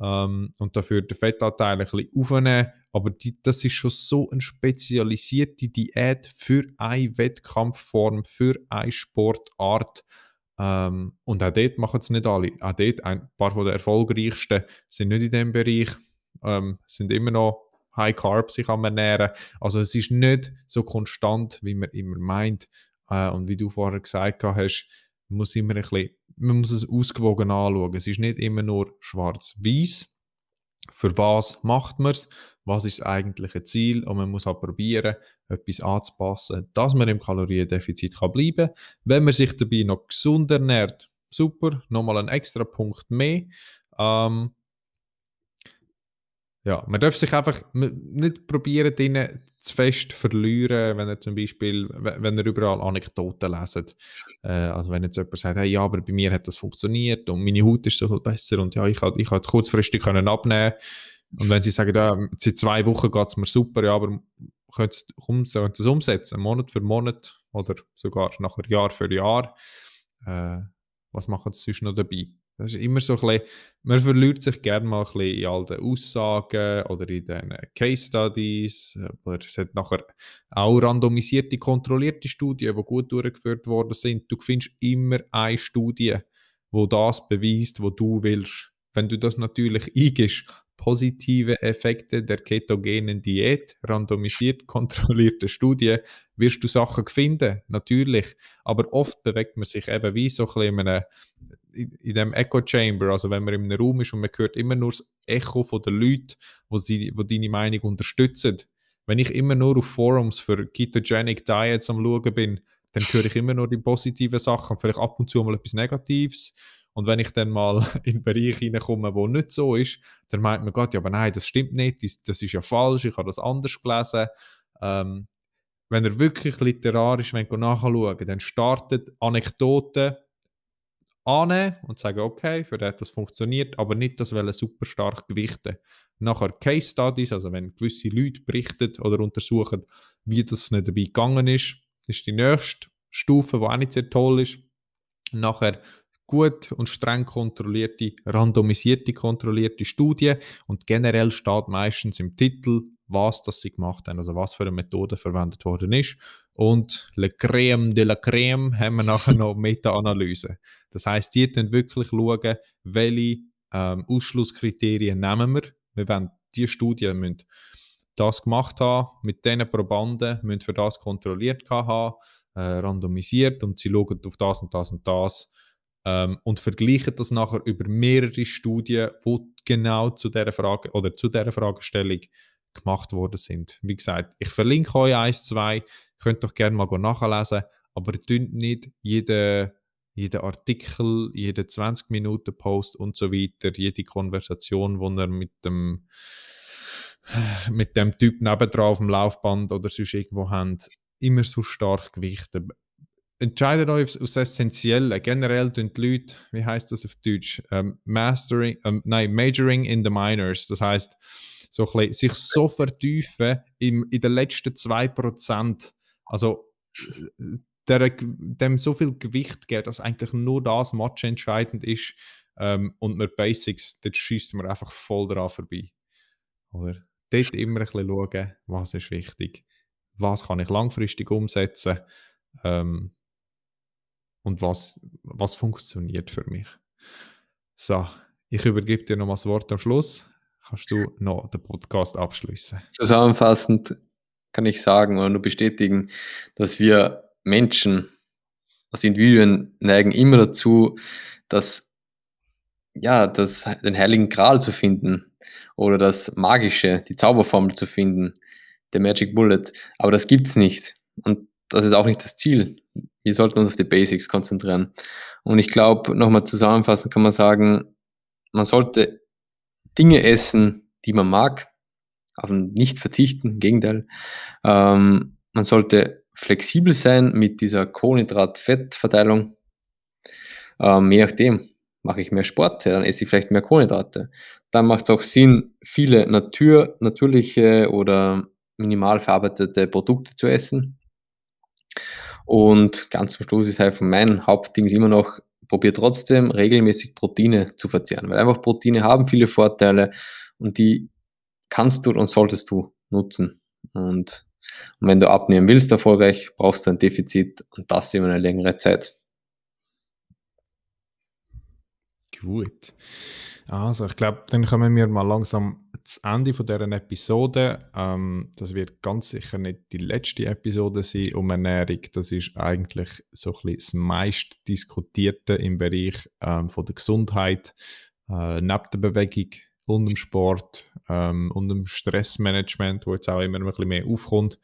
ähm, und dafür den Fettanteil ein bisschen aufnehmen. Aber die, das ist schon so eine spezialisierte Diät für eine Wettkampfform, für eine Sportart. Ähm, und auch dort machen es nicht alle. Auch dort, ein paar der erfolgreichsten sind nicht in diesem Bereich, ähm, sind immer noch High Carb sich am ernähren. Also es ist nicht so konstant, wie man immer meint. Äh, und wie du vorher gesagt hast, muss immer ein bisschen, man muss es ausgewogen anschauen. Es ist nicht immer nur schwarz-weiß. Für was macht man es? Was ist das eigentliche Ziel? Und man muss halt probieren, etwas anzupassen, dass man im Kaloriendefizit kann bleiben kann. Wenn man sich dabei noch gesund ernährt, super, nochmal ein extra Punkt mehr. Ähm, ja, man darf sich einfach nicht probieren, drinnen zu fest verlieren, wenn er zum Beispiel, wenn er überall Anekdoten leset. Äh, also wenn jetzt jemand sagt, hey, ja, aber bei mir hat das funktioniert und meine Haut ist so viel besser und ja, ich habe ich kurzfristig können abnehmen und wenn sie sagen, ja, seit zwei Wochen geht es mir super, ja, aber können Sie es umsetzen, Monat für Monat oder sogar nachher Jahr für Jahr, äh, was machen Sie sonst noch dabei? Das ist immer so ein bisschen, man verliert sich gerne mal ein bisschen in all den Aussagen oder in den Case Studies. Aber es hat nachher auch randomisierte, kontrollierte Studien, die gut durchgeführt worden sind. Du findest immer eine Studie, wo das beweist, was du willst. Wenn du das natürlich eingibst, positive Effekte der ketogenen Diät, randomisiert kontrollierte Studie, wirst du Sachen finden, natürlich. Aber oft bewegt man sich eben wie so ein bisschen in einem in, dem Echo Chamber, also wenn man in einem Raum ist und man hört immer nur das Echo von den Leuten, wo, sie, wo deine Meinung unterstützen. Wenn ich immer nur auf Forums für Ketogenic Diets am schauen bin, dann höre ich immer nur die positiven Sachen, vielleicht ab und zu mal etwas Negatives. Und wenn ich dann mal in einen Bereich hineinkomme, wo nicht so ist, dann meint man Gott, ja, aber nein, das stimmt nicht, das, das ist ja falsch, ich habe das anders gelesen. Ähm, wenn er wirklich literarisch nachschauen dann startet Anekdoten annehmen und sagen, okay, für das das funktioniert, aber nicht das wollen super stark gewichten. Nachher Case Studies, also wenn gewisse Leute berichten oder untersuchen, wie das nicht dabei gegangen ist, ist die nächste Stufe, die auch nicht sehr toll ist. Nachher gut und streng kontrollierte, randomisierte, kontrollierte Studie und generell steht meistens im Titel, was das sie gemacht haben, also was für eine Methode verwendet worden ist. Und Le Crème de la Crème haben wir nachher noch Meta-Analyse. Das heißt, die dann wirklich schauen, welche ähm, Ausschlusskriterien nehmen wir. Wir wollen die Studien müssen das gemacht haben, mit diesen Probanden müssen für das kontrolliert haben, äh, randomisiert und sie schauen auf das und das und das ähm, und vergleichen das nachher über mehrere Studien, die genau zu dieser Frage oder zu dieser Fragestellung gemacht worden sind. Wie gesagt, ich verlinke euch eins, zwei, könnt doch gerne mal nachlesen, aber tönt nicht jeden, jeden Artikel, jeden 20 Minuten Post und so weiter, jede Konversation, die ihr mit dem mit dem Typ nebendran auf dem Laufband oder sonst irgendwo habt, immer so stark gewichten entscheidet euch aus Essentiellen. Generell tun die Leute, wie heißt das auf Deutsch, ähm, mastering, ähm, nein, majoring in the minors. Das heißt, so sich so vertiefen im, in den letzten 2%. Also äh, der, dem so viel Gewicht geht, dass eigentlich nur das Match entscheidend ist ähm, und mit Basics, dort schießt man einfach voll dran vorbei. Oder? Dort immer ein bisschen schauen, was ist wichtig, was kann ich langfristig umsetzen. Ähm, und was, was funktioniert für mich. So, ich übergebe dir noch mal das Wort am Schluss. kannst du noch den Podcast abschließen. Zusammenfassend kann ich sagen oder nur bestätigen, dass wir Menschen, als Individuen neigen immer dazu, dass ja, das, den heiligen Gral zu finden oder das Magische, die Zauberformel zu finden, der Magic Bullet. Aber das gibt es nicht. Und das ist auch nicht das Ziel. Wir sollten uns auf die Basics konzentrieren. Und ich glaube, nochmal zusammenfassend kann man sagen, man sollte Dinge essen, die man mag, auf nicht verzichten, im Gegenteil. Ähm, man sollte flexibel sein mit dieser Kohlenhydrat-Fett-Verteilung. Ähm, je nachdem, mache ich mehr Sport, dann esse ich vielleicht mehr Kohlenhydrate. Dann macht es auch Sinn, viele Natur, natürliche oder minimal verarbeitete Produkte zu essen. Und ganz zum Schluss ist halt von meinem Hauptding immer noch, probier trotzdem regelmäßig Proteine zu verzehren, weil einfach Proteine haben viele Vorteile und die kannst du und solltest du nutzen. Und, und wenn du abnehmen willst erfolgreich, brauchst du ein Defizit und das über eine längere Zeit. Gut. Also, ich glaube, dann kommen wir mal langsam zum Ende von dieser Episode. Ähm, das wird ganz sicher nicht die letzte Episode sein um Ernährung. Das ist eigentlich so ein bisschen das meist diskutierte im Bereich ähm, von der Gesundheit, äh, neben der Bewegung und dem Sport ähm, und dem Stressmanagement, wo jetzt auch immer ein bisschen mehr aufkommt.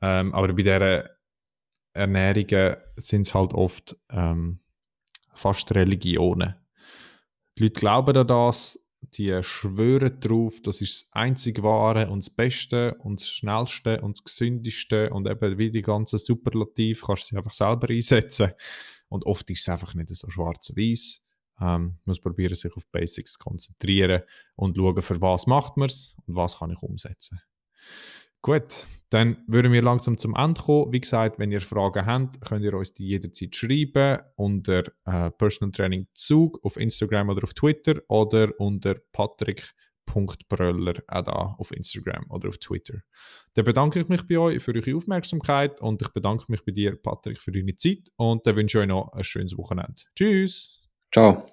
Ähm, aber bei diesen Ernährungen sind es halt oft ähm, fast Religionen die Leute glauben an das, die schwören darauf, das ist das einzig Wahre und das Beste und das Schnellste und das Gesündeste und eben wie die ganzen Superlativ kannst du sie einfach selber einsetzen. Und oft ist es einfach nicht so schwarz-weiß. Ähm, muss probieren, sich auf Basics zu konzentrieren und schauen, für was macht man es und was kann ich umsetzen. Gut, dann würden wir langsam zum Ende kommen. Wie gesagt, wenn ihr Fragen habt, könnt ihr uns die jederzeit schreiben unter äh, Personal Training Zug auf Instagram oder auf Twitter oder unter patrick.bröller auch da auf Instagram oder auf Twitter. Dann bedanke ich mich bei euch für eure Aufmerksamkeit und ich bedanke mich bei dir, Patrick, für deine Zeit und dann wünsche ich euch noch ein schönes Wochenende. Tschüss! Ciao!